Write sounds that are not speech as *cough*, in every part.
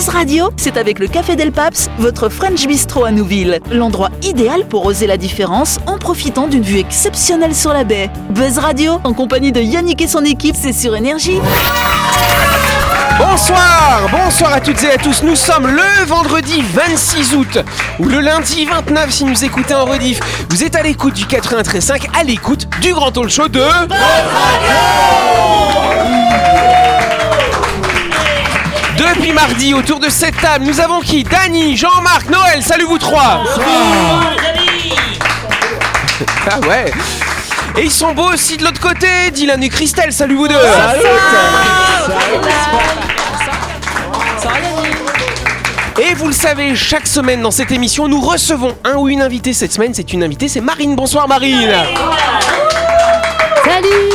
Buzz Radio, c'est avec le Café Del Paps, votre French Bistro à Nouville. L'endroit idéal pour oser la différence en profitant d'une vue exceptionnelle sur la baie. Buzz Radio, en compagnie de Yannick et son équipe, c'est sur Énergie. Bonsoir, bonsoir à toutes et à tous. Nous sommes le vendredi 26 août ou le lundi 29 si nous écoutez en rediff. Vous êtes à l'écoute du 93.5, à l'écoute du grand talk show de Depuis mardi, autour de cette table, nous avons qui? Dany, Jean-Marc, Noël, salut vous trois. Ah ouais. Et ils sont beaux aussi de l'autre côté, Dylan et Christelle, salut vous deux. Et vous le savez, chaque semaine dans cette émission, nous recevons un ou une invitée. Cette semaine, c'est une invitée, c'est Marine. Bonsoir Marine. Salut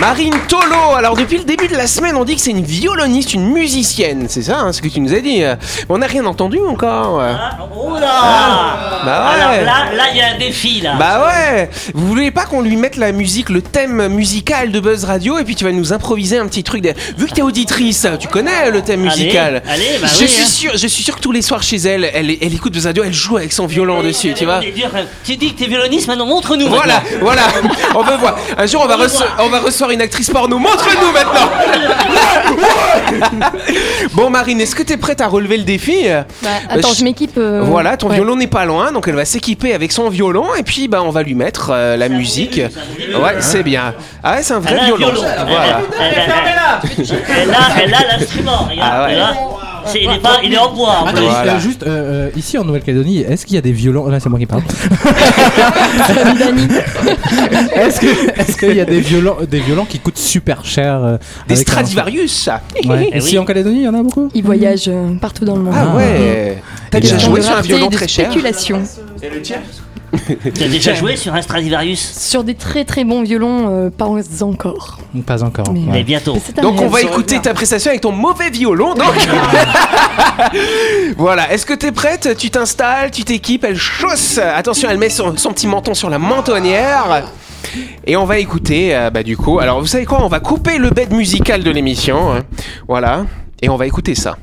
Marine Tolo, alors depuis le début de la semaine, on dit que c'est une violoniste, une musicienne, c'est ça hein, ce que tu nous as dit. Mais on n'a rien entendu encore. Ah, oh là Bah ouais. Alors là, là, il y a un défi là. Bah ouais Vous voulez pas qu'on lui mette la musique, le thème musical de Buzz Radio et puis tu vas nous improviser un petit truc de... Vu que t'es auditrice, tu connais le thème musical allez, bah je, oui, suis hein. sûr, je suis sûr que tous les soirs chez elle, elle, elle écoute Buzz Radio, elle joue avec son violon dessus, tu vois dire, euh, Tu dis que t'es violoniste, maintenant montre-nous. Voilà, maintenant. voilà, *laughs* on veut voir. Un jour, on va, on va recevoir une actrice porno. Montre-nous maintenant Bon, Marine, est-ce que t'es prête à relever le défi Bah, Attends, je- je m'équipe. euh, Voilà, ton ouais. violon n'est pas loin, donc elle va s'équiper avec son violon et puis bah, on va lui mettre euh, la musique. Ouais, c'est bien. Ah ouais, c'est un vrai violon. violon. Voilà. Elle, a, elle a l'instrument. Ah ouais. C'est- il, est pas, il est en bois. en Attends, plus. Voilà. euh, juste, euh, euh, ici en Nouvelle-Calédonie, est-ce qu'il y a des violons Là, c'est moi qui parle. *laughs* *laughs* est-ce que, est-ce qu'il y a des violons, des violons qui coûtent super cher euh, Des avec un- Stradivarius. Ouais. Eh Ici oui. en Calédonie, il y en a beaucoup. Ils voyagent euh, partout dans le monde. Ah ouais. T'as Et déjà joué sur un violon très cher spéculation. Tu as déjà joué sur un Stradivarius Sur des très très bons violons, euh, pas encore. Pas encore. Mais- ouais. Mais bientôt. Mais Donc on va écouter ta prestation avec ton mauvais violon. Donc *laughs* voilà. Est-ce que t'es prête? Tu t'installes, tu t'équipes, elle chausse. Attention, elle met son, son petit menton sur la mentonnière. Et on va écouter, euh, bah du coup. Alors vous savez quoi? On va couper le bed musical de l'émission. hein. Voilà. Et on va écouter ça.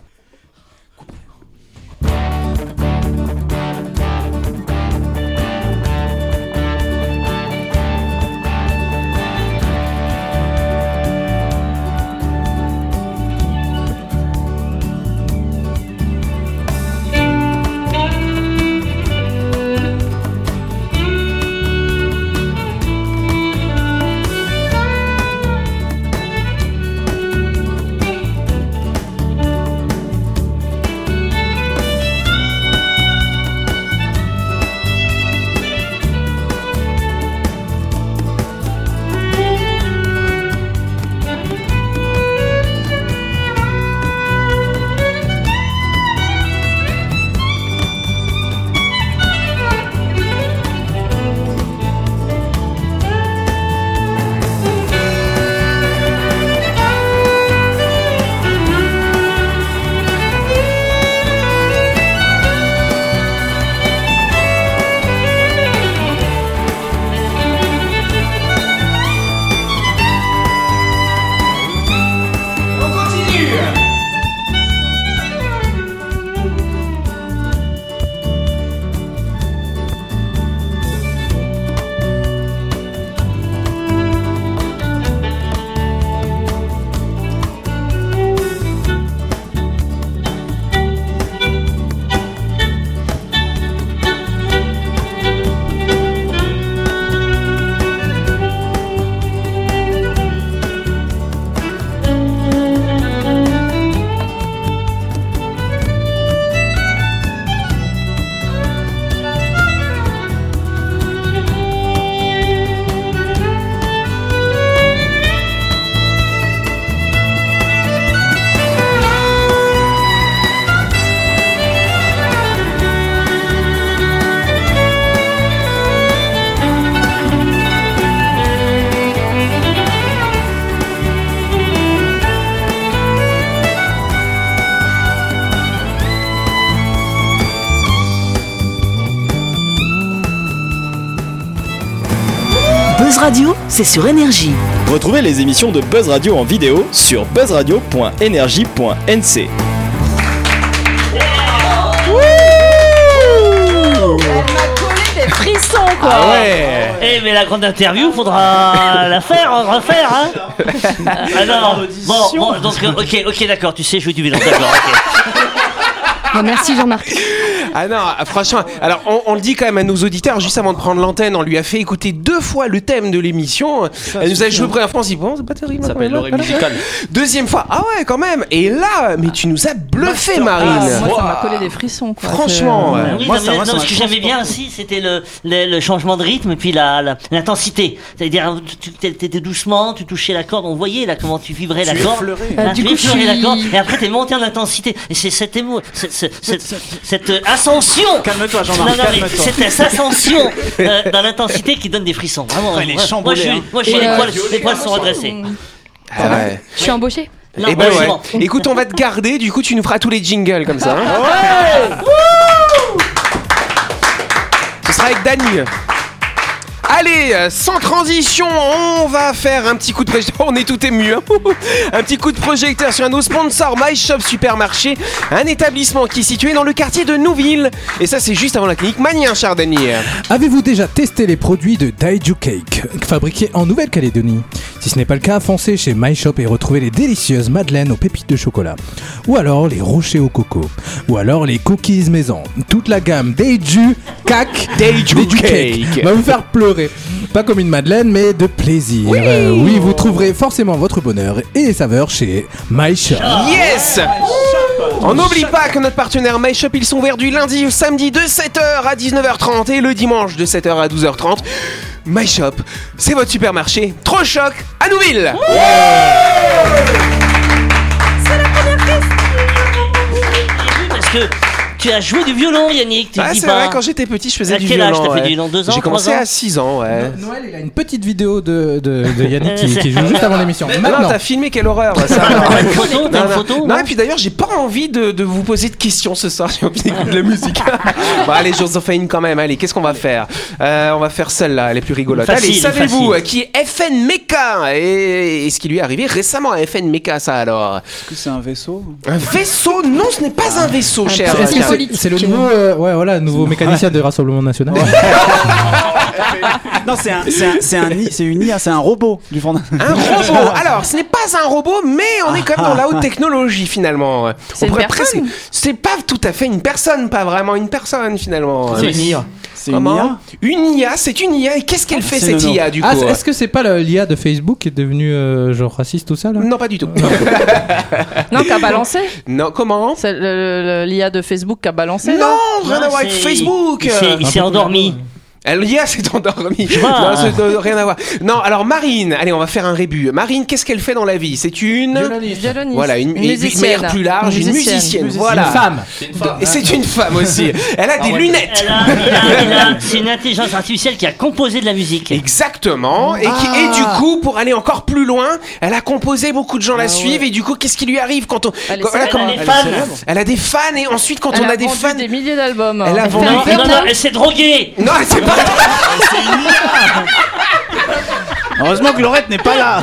Radio, c'est sur Énergie. Retrouvez les émissions de Buzz Radio en vidéo sur buzzradio.energie.nc. Des frissons quoi Ah ouais Eh mais la grande interview, faudra *laughs* la faire, refaire, hein *laughs* Ah non, bon, bon, donc euh, ok, ok, d'accord, tu sais jouer du violon, d'accord. Bon, Merci Jean-Marc. Ah non, ah, franchement, alors on, on le dit quand même à nos auditeurs, juste avant de prendre l'antenne, on lui a fait écouter deux fois le thème de l'émission. Elle nous a joué première fois, on s'est dit, bon, c'est pas terrible. Ça s'appelle l'oreille musicale. Deuxième fois, ah ouais, quand même. Et là, mais tu nous as bluffé, Marine. Ah, moi, ça m'a collé des frissons. Quoi. Franchement, ouais. Oui, Moi, non, ça, mais- moi, ça non, m'a ce que j'aimais bien aussi, c'était le, le, le changement de rythme et puis la- la- l'intensité. C'est-à-dire, tu tu- t'étais doucement, tu touchais la corde, on voyait là comment tu vibrais la corde. Euh, Là, du tu coup, effleurais je la corde et après t'es monté en intensité. Et c'est cette émo, cette, cette, cette, cette, euh, ascension. Calme-toi, Jean-Marc, non, mais calme-toi. c'est cette ascension *laughs* euh, dans l'intensité qui donne des frissons. Vraiment. moi, je, hein. moi, je- les euh, poils, les poils sont redressés. Ah ouais. Je suis embauchée Non, Eh ben ouais. bon. Écoute, on va te garder, du coup tu nous feras tous les jingles comme ça. hein. Ce sera avec Dany. Allez, sans transition, on va faire un petit coup de projecteur. *laughs* On est tout ému. hein. *laughs* un petit coup de projecteur sur un de nos sponsors, My Shop Supermarché, un établissement qui est situé dans le quartier de Nouville. Et ça, c'est juste avant la clinique Mania, cher Dany. Avez-vous déjà testé les produits de Daiju Cake, fabriqués en Nouvelle-Calédonie? Si ce n'est pas le cas, foncez chez My Shop et retrouvez les délicieuses madeleines aux pépites de chocolat. Ou alors les rochers au coco. Ou alors les cookies maison. Toute la gamme Daiju Cake Daiju Cake. va vous faire pleurer. Pas comme une madeleine, mais de plaisir. Euh, oui, vous trouverez forcément votre bonheur et les saveurs chez My Shop. Yes On n'oublie pas que notre partenaire My Shop, ils sont ouverts du lundi au samedi de 7h à 19h30 et le dimanche de 7h à 12h30. My Shop, c'est votre supermarché. Trop choc à Nouville Parce que tu as joué du violon, Yannick. Tu Ah, c'est vrai, quand j'étais petit, je faisais À du quel violon. âge t'as fait du violon? Deux ans, J'ai commencé à 6 ans, ouais. Noël, il a une petite vidéo de, de, de Yannick qui, qui joue *laughs* juste avant l'émission. Non, t'as filmé, quelle horreur ça. *laughs* T'as une photo, t'as Non, une non. photo Non, et puis d'ailleurs, j'ai pas envie de, de vous poser de questions ce soir. J'ai envie d'écouter de la musique. *laughs* bon, allez, une quand même. Allez, qu'est-ce qu'on va faire? Euh, On va faire celle-là, elle est plus rigolote. Facile, allez, savez-vous euh, qui est FN Mecha et, et ce qui lui est arrivé récemment à FN Mecha, ça alors? Est-ce que c'est un vaisseau? Un vaisseau? Non, ce n'est pas un vaisseau, cher. Est-ce que cher. C'est c'est le nouveau, euh, ouais, voilà, nouveau mécanicien du Rassemblement National *laughs* *laughs* Non, c'est un, c'est un, c'est un, i- c'est une IA, c'est un robot du fond. Un robot. *laughs* Alors, ce n'est pas un robot, mais on est quand même dans la haute technologie finalement. C'est presque- C'est pas tout à fait une personne, pas vraiment une personne finalement. C'est une IA. C'est une Comment IA. Une IA, c'est une IA. Et qu'est-ce qu'elle fait C'est cette. IA du coup Ah, est-ce que c'est pas l'IA de Facebook qui est devenu euh, genre raciste tout ça là? Non, pas du tout. Non, *laughs* qu'a balancé non, comment C'est le- le- l'IA de Facebook qui a balancé Non, rien à Non, voir avec Facebook. Il s'est- il s'est endormi. *laughs* Euh, L'IA s'est endormie. Non, ça n'a rien à voir. Non, alors Marine, allez, on va faire un rébut. Marine, qu'est-ce qu'elle fait dans la vie? C'est une. Violoniste. Voilà, une, de musicienne. plus large, une musicienne. Voilà. Une femme. Et c'est une femme aussi. *laughs* Elle a des lunettes. Elle a- il a- il a- C'est une intelligence artificielle qui a composé de la musique. Exactement. Et, qui, et du coup, pour aller encore plus loin, elle a composé, beaucoup de gens la suivent. Et du coup, qu'est-ce qui lui arrive quand on. Elle est quand- voilà, célèbre. comment- Elle a des fans. elle a des fans. Et ensuite, quand Elle on a, a des vendu fans. des milliers d'albums. Elle a vendu- fait un Non, non, elle s'est droguée. Non, c'est pas. Heureusement que Laurette n'est pas là.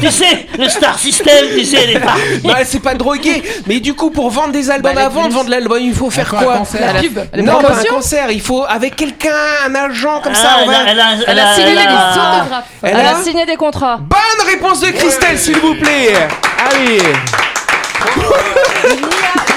Tu sais, le Star System, tu sais, les parties. non, elle s'est pas droguée. Mais du coup, pour vendre des albums, Bah, elle avant de plus- vendre l'album, il faut faire quoi, un quoi concert La pub. Les Non, pas un promotions. concert. Il faut avec quelqu'un, un agent comme Ah, ça. on elle va- a- elle Elle signé elle des autographes. Elle Elle a- a signé des contrats. Bonne réponse de Christelle, s'il vous plaît. Allez.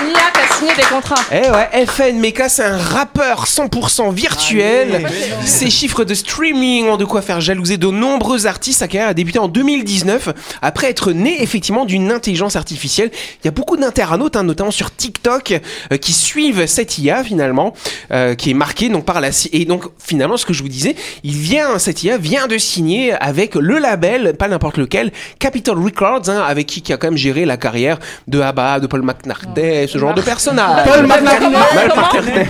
Nia, qui a signé des contrats. Eh ouais, FN Mecha, c'est un rappeur 100% virtuel. Ses chiffres de streaming ont de quoi faire jalouser de nombreux artistes. Sa carrière a débuté en 2019, après être né effectivement d'une intelligence artificielle. Il y a beaucoup d'internautes, hein, notamment sur TikTok, euh, qui suivent cette IA finalement, euh, qui est marquée donc par la et donc finalement ce que je vous disais, il vient cette IA vient de signer avec le label, pas n'importe lequel, Capitol Records, hein, avec qui qui a quand même géré la carrière de ABBA, de Paul McCartney, ce genre de personnage. Paul McCartney.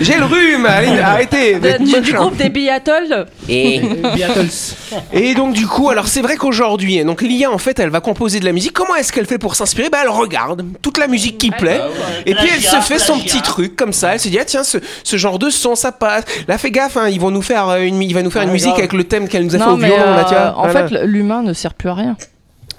J'ai le rhume, allez, arrêtez. vous êtes De- du, du machin. groupe des Beatles. Et... *laughs* Et donc du coup, alors c'est vrai qu'aujourd'hui, donc l'IA en fait, elle va composer de la musique. Comment est-ce qu'elle fait pour s'inspirer? Bah elle regarde toute la musique qui plaît, et puis elle se fait son petit truc comme ça. Elle se dit ah tiens ce, ce genre de son ça passe. Là fais gaffe, hein, ils vont nous faire euh, une, il va nous faire une Ouais, musique avec le thème qu'elle nous a fait au violon là, euh, tu vois. en Voilà. fait, l'humain ne sert plus à rien.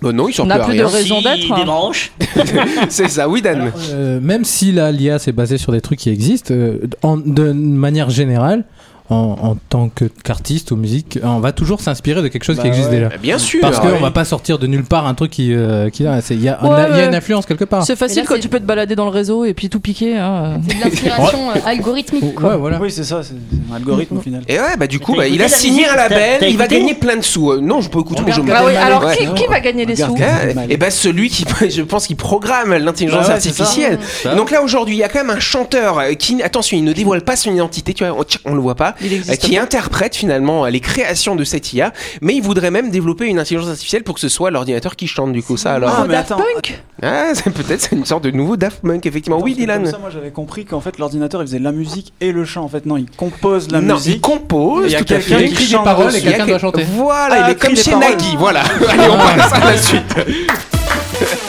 Bah non, ils sont on n'a plus de raison d'être. hein. *laughs* C'est ça, oui Dan. Euh, même si la l'IA s'est basée sur des trucs qui existent, euh, en- de manière générale, en, en tant que- qu'artiste ou musique, on va toujours s'inspirer de quelque chose Bah qui existe ouais. déjà. Bah, Bien sûr. Parce qu'on Ouais. va pas sortir de nulle part un truc qui, euh, qui là, c'est- il y a, Ouais, y a une influence quelque part. C'est facile là, quand tu peux te balader dans le réseau et puis tout piquer. hein. C'est de l'inspiration euh, algorithmique. Quoi. Ouais, voilà. Oui, c'est ça, c'est un algorithme au final. Et ouais, bah du coup, bah, il a signé un label, il va gagner plein de sous. Euh, non, je peux écouter, mais je Ah oui, alors qui, qui va gagner les sous et ben celui qui, je pense, qui programme l'intelligence artificielle. Donc là aujourd'hui, il y a quand même un chanteur euh, qui, attention, il ne dévoile pas son identité, tu vois, on, le voit pas, euh, existe qui pas. interprète finalement euh, les créations de cette IA, mais il voudrait même développer une intelligence artificielle pour que ce soit l'ordinateur qui chante du coup ça alors. Ah, mais Daft. Punk Ah, c'est peut-être c'est une sorte de nouveau Daft Punk effectivement. oui, Attends, Dylan. Comme ça, moi j'avais compris qu'en fait l'ordinateur il faisait la musique et le chant. En fait, non, il compose la non, il musique. compose. Il y a tout à quelqu'un fait. qui écrit des paroles et quelqu'un Il doit chanter. Voilà, Ah, il écrit comme chez paroles. Nagui, voilà. *laughs* Allez, on passe à la suite. *laughs*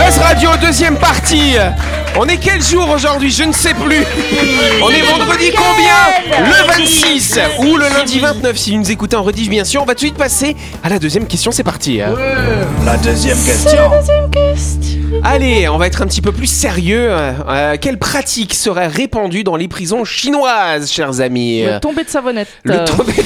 Buzz Radio, deuxième partie. On est quel jour aujourd'hui Je ne sais plus. On est vendredi combien Le 26 ou le lundi 29 si vous nous écoutez en redige bien sûr. On va tout de suite passer à la deuxième question, c'est parti. La deuxième question. Allez, on va être un petit peu plus sérieux. Euh, quelle pratique serait répandue dans les prisons chinoises, chers amis? Le tombé de savonnette. Le Euh, tombé *laughs*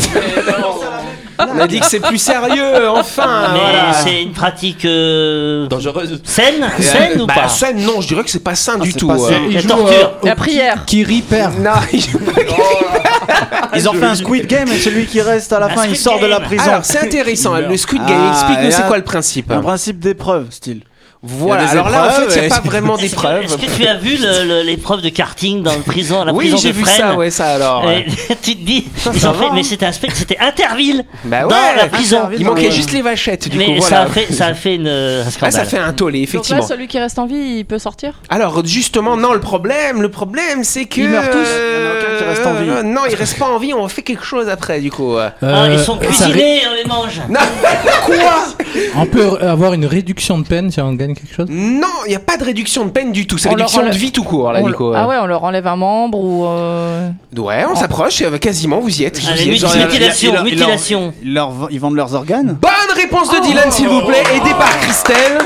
On a dit que c'est plus sérieux, enfin Mais voilà. c'est une pratique euh, Dangereuse. saine, saine ou bah, pas saine, non, je dirais que c'est pas sain du c'est tout. euh. La joue, torture. euh, La prière. Kiri perd. Non, *laughs* il *laughs* Ils ont fait un Squid Game et celui qui reste à la Un fin il sort de la Game. prison. Alors, c'est intéressant. Le Squid Game, Ah, explique-nous et c'est quoi le principe. Un principe d'épreuve, style. Voilà, des alors là, en fait, il n'y a pas vraiment *laughs* Est-ce que, d'épreuve. est-ce que tu as vu l'épreuve de karting dans le prison, la Oui, prison j'ai de vu Fresnes ça, ouais, ça alors. *laughs* Tu te dis, ça ont fait, mais hein. c'était un spectacle, c'était Interville Bah dans ouais, la prison. Interville. Il manquait juste les vachettes, du mais coup, ça voilà. a fait, ça a fait une, un Ah, ça fait un tollé, Donc là, effectivement. celui qui reste en vie, il peut sortir Alors justement, non, le problème, le problème, c'est que Ils meurent tous. euh, Il y en a aucun qui reste en vie. euh, non, ils restent pas en vie. On fait quelque chose après, du coup. Ah, Euh, ils sont ça ré- cuisinés, on les mange. Non, *laughs* quoi? On peut avoir une réduction de peine si on gagne quelque chose Non, il n'y a pas de réduction de peine du tout. C'est On leur réduction de enlève- vie tout court, là, On- Nico. Ah ouais, on leur enlève un membre ou. euh, Ouais, on s'approche. euh, Quasiment, vous y êtes. vous y mutilation, leur- leur-. Ils, leur- ils vendent leurs organes Bonne réponse de Dylan, s'il vous plaît, aidé par Christelle.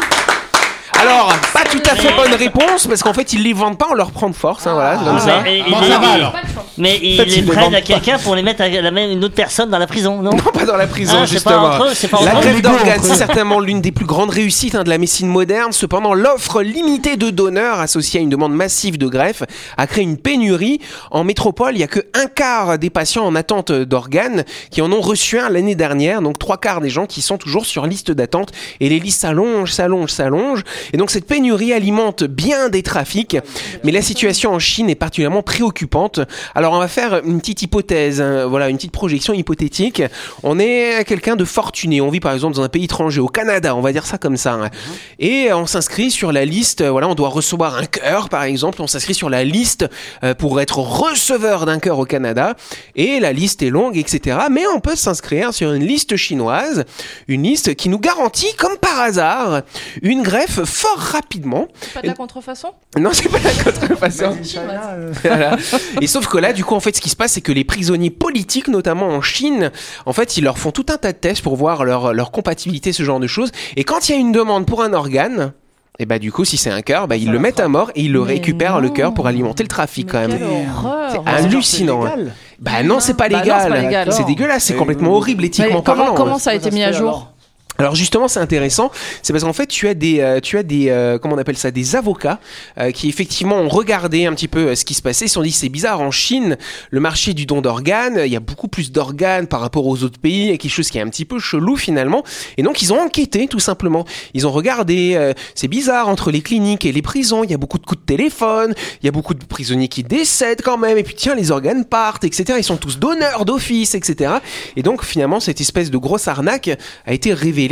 Alors, pas tout à fait bonne réponse, parce qu'en fait, ils les vendent pas, on leur prend de force, hein, voilà, c'est comme Ah, ça. mais, Bon, mais- ça va, alors. mais ils fait, les ils les prennent vendent à quelqu'un pour les mettre à la même une autre personne dans la prison, non Non, pas dans la prison, Ah, c'est pas justement. entre eux, c'est pas la entre eux. grève d'organes, c'est certainement l'une des plus grandes réussites hein, de la médecine moderne. Cependant, l'offre limitée de donneurs associée à une demande massive de greffe a créé une pénurie. En métropole, il y a que un quart des patients en attente d'organes qui en ont reçu un l'année dernière. Donc trois quarts des gens qui sont toujours sur liste d'attente. Et les listes s'allongent, s'allongent, s'allongent. Et donc cette pénurie alimente bien des trafics. Mais la situation en Chine est particulièrement préoccupante. Alors on va faire une petite hypothèse, hein, voilà, une petite projection hypothétique. On est quelqu'un de fortuné. On vit par exemple dans un pays étranger, au Canada, on va dire ça comme ça. hein. Et on s'inscrit sur la liste. euh, Voilà, on doit recevoir un cœur, par exemple. On s'inscrit sur la liste euh, pour être receveur d'un cœur au Canada. Et la liste est longue, etc. Mais on peut s'inscrire sur une liste chinoise, une liste qui nous garantit, comme par hasard, une greffe fort rapidement. Pas de la contrefaçon? Non, c'est pas la contrefaçon. *laughs* Voilà. Et sauf que là, du coup, en fait, ce qui se passe, c'est que les prisonniers politiques, notamment en Chine, en fait, ils leur font tout un tas de tests pour voir leur, leur compatibilité, ce genre de choses. Et quand il y a une demande pour un organe, et bah du coup, si c'est un cœur, bah ils le mettent à mort et ils le Mais récupèrent le cœur pour alimenter le trafic quand même. Quelle horreur C'est hallucinant. hein. Bah non, c'est pas Bah légal. c'est pas légal. C'est dégueulasse, c'est complètement horrible éthiquement comment, parlant. comment ça a été mis à jour? Alors justement, c'est intéressant, c'est parce qu'en fait, tu as des, euh, tu as des, euh, comment on appelle ça, des avocats euh, qui effectivement ont regardé un petit peu euh, ce qui se passait. Ils se sont dit c'est bizarre en Chine, le marché du don d'organes, il y a beaucoup plus d'organes par rapport aux autres pays, a quelque chose qui est un petit peu chelou finalement. Et donc ils ont enquêté tout simplement. Ils ont regardé, euh, c'est bizarre entre les cliniques et les prisons, il y a beaucoup de coups de téléphone, il y a beaucoup de prisonniers qui décèdent quand même. Et puis tiens, les organes partent, etc. Ils sont tous donneurs d'office, etc. Et donc finalement, cette espèce de grosse arnaque a été révélée.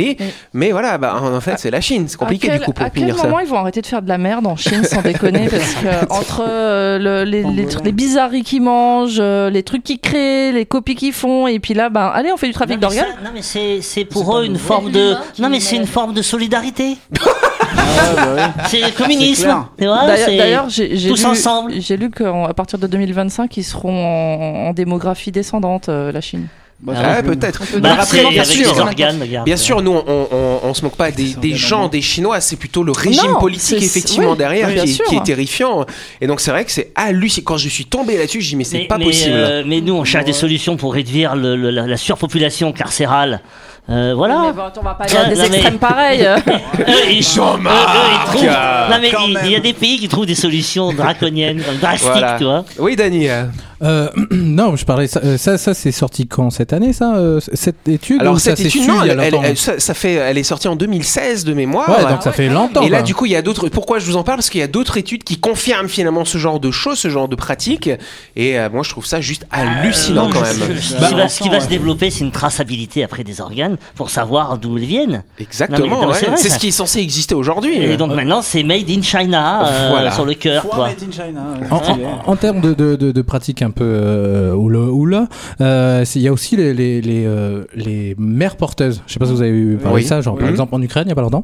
Mais voilà, bah, en en fait, c'est la Chine. C'est compliqué quel, du coup pour à quel ça. moment ils vont arrêter de faire de la merde en Chine sans *laughs* déconner parce que entre euh, le- les, les, trucs- les bizarreries qu'ils mangent, euh, les trucs qu'ils créent, les copies qu'ils font et puis là ben allez on fait du trafic d'organes. Non mais c'est pour eux une forme de non mais c'est une forme de solidarité. *laughs* C'est le communisme. clair. Tu vois, D'ailleurs- j'ai lu, ensemble. j'ai lu qu'à partir de 2025, ils seront en, en démographie descendante, euh, la Chine. Bah, Ah Ouais, peut-être. Bah, bien avec sûr. Bien sûr, nous, on, on, on se moque pas des, gens, des Chinois, c'est plutôt le régime Non, politique effectivement oui, derrière oui, qui, est, sûr. qui est terrifiant. Et donc c'est vrai que c'est hallucinant. Quand je suis tombé là-dessus, je dis mais c'est pas mais, possible. euh, mais nous, on cherche des solutions pour réduire le- le- la, la surpopulation carcérale. Euh, voilà. Mais bon, on va pas Ah, à des mais- extrêmes pareils. *laughs* Eux, ils, Jean-Marc eux, eux, ils trouvent- Non, mais il, y a des pays qui trouvent des solutions draconiennes, drastiques, Voilà. tu vois. Oui, Dani. euh, *clears throat* non, je parlais. Ça, euh, ça, ça, c'est sorti quand cette année, ça Cette étude Alors ça cette s'est étude, non, elle, elle- longtemps elle- ça, ça fait, elle est sortie en 2016 de mémoire. Ouais, donc ça fait longtemps. Et là, du coup, il y a d'autres. Pourquoi je vous en parle? Parce qu'il y a d'autres études qui confirment finalement ce genre de choses, ce genre de pratiques. Et euh, moi, je trouve ça juste hallucinant Non, quand même. Ce Bah, qui va, ce qui va ouais. se développer, c'est une traçabilité après des organes pour savoir d'où ils viennent. Exactement. Ouais. c'est vrai, c'est ça. ce qui est censé exister aujourd'hui. Et donc maintenant, c'est made in China euh, Voilà. sur le cœur, Foire quoi. made in China. En, en- en termes de, de, de, de pratiques un peu euh, oula, euh, il y a aussi les, les, les, euh, les mères porteuses. Je sais pas si vous avez eu parlé Oui. de ça, genre par exemple en Ukraine, il y a pas longtemps.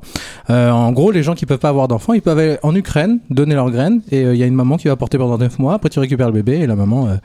Euh, en gros, les gens qui peuvent pas avoir d'enfants, ils peuvent aller en Ukraine, donner leurs graines, et euh, il y a une maman qui va porter pendant 9 mois, après tu récupères le bébé, et la maman, euh,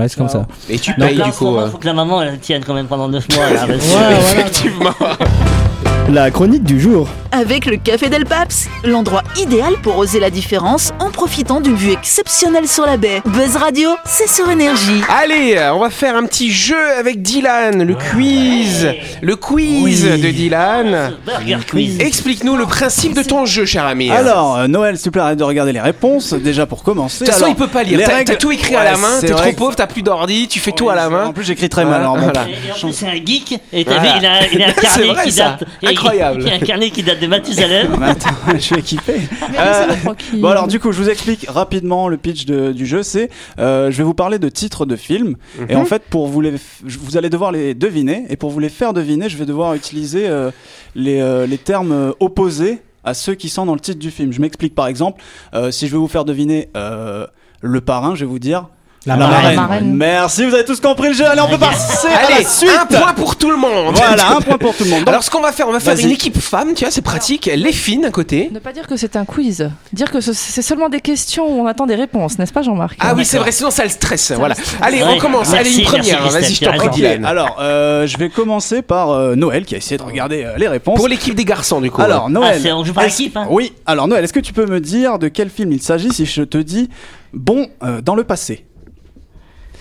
ouais, c'est comme ça. Et tu payes du coup. euh, faut que la maman elle tienne quand même pendant 9 mois. Là, *laughs* parce que- Effectivement. La chronique du jour. Avec le Café Del Paps, l'endroit idéal pour oser la différence en profitant d'une vue exceptionnelle sur la baie. Buzz Radio, c'est sur énergie. Allez, on va faire un petit jeu avec Dylan, le quiz. Le quiz de Dylan. Burger quiz. Explique-nous le principe de ton jeu, cher ami. Alors, euh, Noël, s'il te plaît, arrête de regarder les réponses. Déjà pour commencer. de toute façon, il peut pas lire. les T'as règles- tout écrit à la main, t'es trop que- pauvre, t'as plus d'ordi, tu fais tout à la main. En plus, j'écris très mal. Voilà. Et, et en plus, c'est un geek. Et t'as Voilà. vu, il a, il a un *laughs* C'est carnet vrai, qui ça. date. Incroyable. A un carnet qui date de Mathusalem. *laughs* Attends, je suis équipé. Euh, bon alors du coup je vous explique rapidement le pitch de- du jeu c'est euh, je vais vous parler de titres de films et Mhm. en fait pour vous les vous allez devoir les deviner et pour vous les faire deviner je vais devoir utiliser euh, les, euh, les termes opposés à ceux qui sont dans le titre du film je m'explique par exemple euh, si je vais vous faire deviner euh, le parrain je vais vous dire La marraine. marraine. marraine. Merci vous avez tous compris le jeu allez on peut passer à la suite un point pour tout le monde. voilà un point pour tout le monde Donc, Alors, ce qu'on va faire, on va faire une équipe femme, tu vois, c'est pratique. Les filles d'un côté. Ne pas dire que c'est un quiz. Dire que ce- c'est seulement des questions où on attend des réponses, n'est-ce pas Jean-Marc? Ah oui, c'est vrai, sinon ça le stresse. Voilà. stresse. Allez, on commence. merci, Allez, une première. Vas-y, je t'en prie. Dylan. alors euh, je vais commencer par euh, Noël qui a essayé de regarder euh, les réponses Pour l'équipe des garçons, du coup. Alors, Ah, Noël. c'est- on joue par équipe, hein Oui, alors Noël, est-ce que tu peux me dire de quel film il s'agit si je te dis bon dans le passé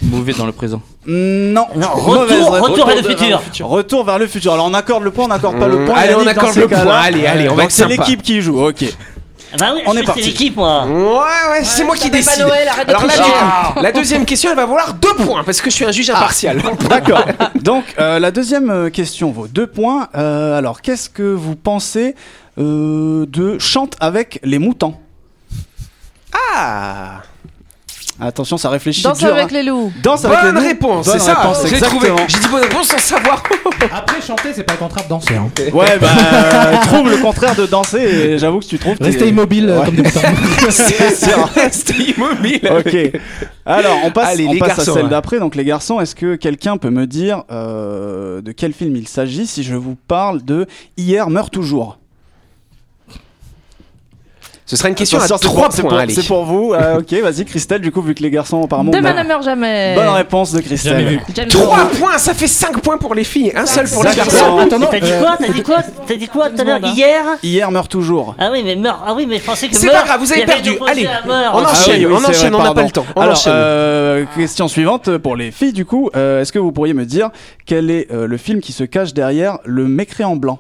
Mauvais dans le présent. Non. Non, retour, réponse. retour vers le futur. Retour vers le futur. Alors on accorde le point, on n'accorde pas le Mmh, point. allez, on accorde le point. Allez, allez, on va c'est l'équipe qui joue. Ok. Bah oui, On est parti. l'équipe, moi. Ouais, ouais, c'est moi qui décide. Noël, arrête de Alors là, coup, la deuxième question, elle va valoir deux points parce que je suis un juge impartial. *laughs* D'accord. Donc euh, la deuxième euh, question vaut deux points. Euh, alors qu'est-ce que vous pensez euh, de chante avec les moutons? Ah Attention, ça réfléchit Danse dur. avec hein. les loups. Danse avec les Bonne loups. réponse, Bonne c'est ça. réponse, J'ai trouvé. J'ai dit bonne réponse sans savoir. *laughs* Après, chanter, c'est pas le contraire de danser. hein. Ouais, bah, euh, trouve le contraire de danser et j'avoue que tu trouves. Rester t'es- immobile euh, Ouais. comme des. *laughs* C'est resté immobile. Ok. Alors, on passe, Allez, on les passe garçons, à celle ouais. d'après. Donc, les garçons, est-ce que quelqu'un peut me dire euh, de quel film il s'agit si je vous parle de Hier meurt toujours? Ce sera une question à Attention, c'est trois pour- c'est points. C'est pour vous. Euh, ok, vas-y, Christelle. Du coup, vu que les garçons apparemment. Demain ne meurt jamais. Bonne réponse de Christelle. Jamais vu. James Trois Bond. points, ça fait 5 points pour les filles, un seul pour les garçons. T'as dit quoi T'as dit quoi T'as dit quoi tout à l'heure hein. Hier Hier meurt toujours. Ah oui, mais meurt. Ah oui, mais je pensais que C'est meurt, pas grave, vous avez perdu. Allez, à on Ah enchaîne. on c'est enchaîne, on n'a pas le temps. Alors, euh, question suivante pour les filles, du coup. Euh, Est-ce que vous pourriez me dire quel est euh, le film qui se cache derrière le mécréant blanc?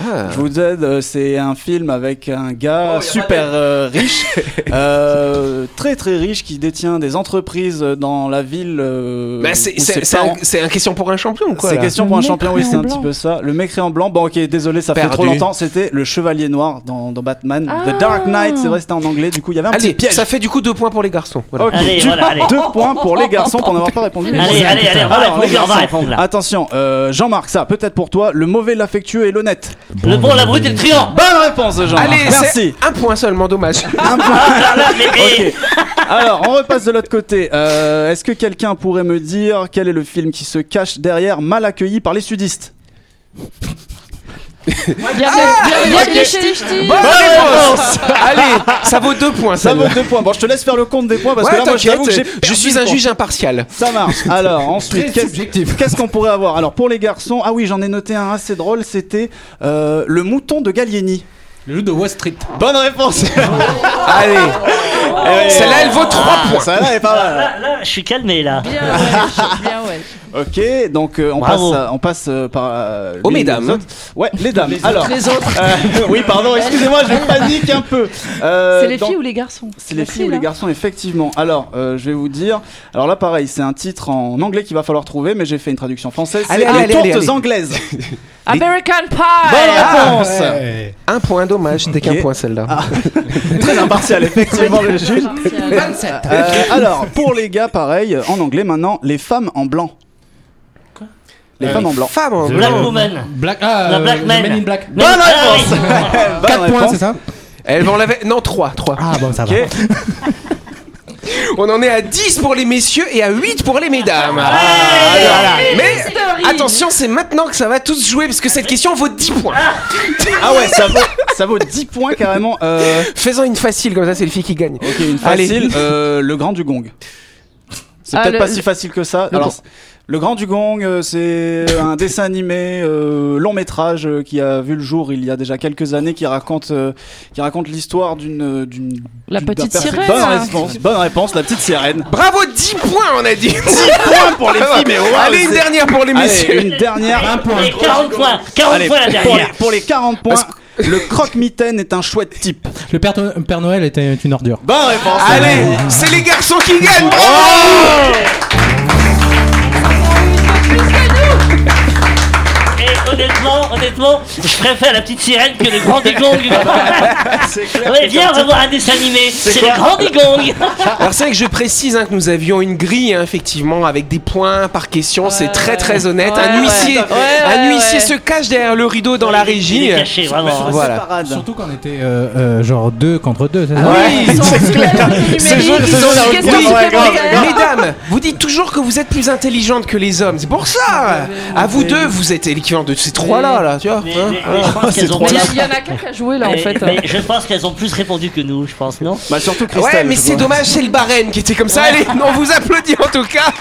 Ah. Je vous aide, euh, c'est un film avec un gars super euh, riche, *laughs* euh, très très riche, qui détient des entreprises dans la ville. euh, Bah, c'est un, parents- c'est un question pour un champion ou quoi C'est là question Le pour un champion, oui, c'est un mécréant petit blanc. peu ça. Le mécréant blanc, bon ok, désolé, ça fait trop longtemps. C'était le Chevalier Noir dans, dans Batman. Ah. The Dark Knight, c'est vrai, c'était en anglais, du coup il y avait un Allez, petit piège. ça fait du coup deux points pour les garçons. Voilà. Allez, allez. deux points pour les garçons pour n'avoir pas répondu. Allez, allez, allez, on va répondre, les on va garçons, répondre là. Attention, Jean-Marc, ça peut-être pour toi, le mauvais, l'affectueux et l'honnête. Le bon, la brute et le truand. Bonne réponse, Jean-Marc. Allez, merci. un point seulement, dommage. *laughs* Un point. Ah. Alors, on repasse de l'autre côté. Euh, Est-ce que quelqu'un pourrait me dire quel est le film qui se cache derrière Mal accueilli par les sudistes? Bienvenue ch'tis. Bonne réponse Allez, ça vaut deux points. Ça celle-là. vaut deux points. Bon, je te laisse faire le compte des points parce Ouais, que là, moi, j'avoue que j'ai je suis un juge impartial. Ça marche. Alors, ensuite, qu'est-ce qu'est-ce qu'on pourrait avoir? Alors, pour les garçons, ah oui, j'en ai noté un assez drôle. C'était euh, le mouton de Gallieni. Le jeu de Wall Street. Bonne réponse. *laughs* Allez, celle-là, elle vaut trois points. Ça là est pas mal. Là, là, je suis calmé là. Bien, ouais. Bien. Ok, donc euh, on Bravo. passe, à- on passe euh, par euh, Aux l'une mesdames. des autres. Ouais, les dames. Alors, Les autres. euh, *laughs* oui, pardon, excusez-moi, je panique un peu. Euh, *laughs* C'est les dans- filles ou les garçons? C'est les filles ou les hein. garçons, effectivement. Alors, euh, je vais vous dire. Alors là, pareil, c'est un titre en anglais qu'il va falloir trouver, mais j'ai fait une traduction française. Allez, C'est allez, les allez, tourtes allez. anglaises. *laughs* American Pie. Bonne réponse. Un point, dommage. T'es qu'un point, celle-là. Très impartial, effectivement, le juge. Euh, alors, pour les gars, pareil, en anglais maintenant, les femmes en blanc. Les femmes en blanc. Femme en blanc. Black Woman. Black, ah, La euh, Black Man. Men in Black. Mais- Bonne Ah, réponse. oui. Bonne 4 points, c'est ça Elle va en laver. Non, 3. 3. Ah bon, ça va. On en est à 10 pour les messieurs et à 8 pour les mesdames. Ah, Voilà. Mais attention, c'est maintenant que ça va tous jouer parce que cette question vaut 10 points. Ah ouais, ça vaut, ça vaut 10 points carrément. Euh, Faisons une facile comme ça, c'est le fille qui gagne. ok, une Allez. facile. euh, le Grand du Gong. C'est Ah, peut-être le- pas si facile que ça. le Alors, le Grand du Gong, euh, c'est *laughs* un dessin animé euh, long métrage euh, qui a vu le jour il y a déjà quelques années, qui raconte, euh, qui raconte l'histoire d'une, d'une La d'une- petite sirène. Bonne réponse, bonne réponse, la petite sirène. Bravo, 10 points, on a dit. 10 points pour les filles, mais waouh, Allez, une dernière pour les Allez, messieurs. une dernière. Et 40 points. 40 Allez, points la pour, les, dernière. pour les 40 points, le croque-mitaine est un chouette type. Le Père, Père Noël était une ordure. Bonne réponse. Allez, c'est les garçons qui gagnent. Bravo Et Thank *laughs* you. Honnêtement, honnêtement, je préfère la petite sirène que le grand dégong. Ouais, viens, on va voir un dessin animé. C'est le grand dégong. Alors c'est vrai que je précise hein, que nous avions une grille hein, effectivement avec des points par question, c'est très très honnête. un huissier, ouais. Ouais, un ouais, huissier ouais. se cache derrière le rideau dans la Il est régie. caché, vraiment. Voilà. Surtout qu'on était euh, euh, genre deux contre deux, c'est ça sont *laughs* C'est clair. Ce jeu- ce jeu. Mesdames, vous dites toujours que vous êtes plus intelligentes que les hommes. C'est pour ça. À vous deux, vous êtes l'équivalent de ces trois-là, là, tu vois. Mais, hein. mais- mais je pense qu'elles ont Mais plus. Il y en a qu'un qui a joué là en fait. mais je pense qu'elles ont plus répondu que nous, je pense, non? Bah surtout Christelle. Ouais, mais c'est dommage, c'est le barème qui était comme ça. Allez, on vous applaudit en tout cas.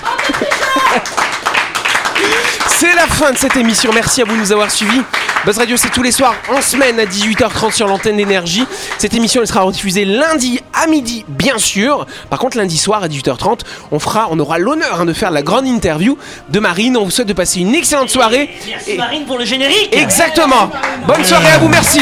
C'est la fin de cette émission. Merci à vous de nous avoir suivis. Buzz Radio, c'est tous les soirs en semaine à 18h30 sur l'antenne d'énergie. Cette émission, elle sera rediffusée lundi à midi, bien sûr. Par contre, lundi soir à 18h30, on fera, on aura l'honneur hein, de faire la grande interview de Marine. On vous souhaite de passer une excellente soirée. Merci Et- Marine pour le générique. Exactement. Bonne soirée à vous. Merci.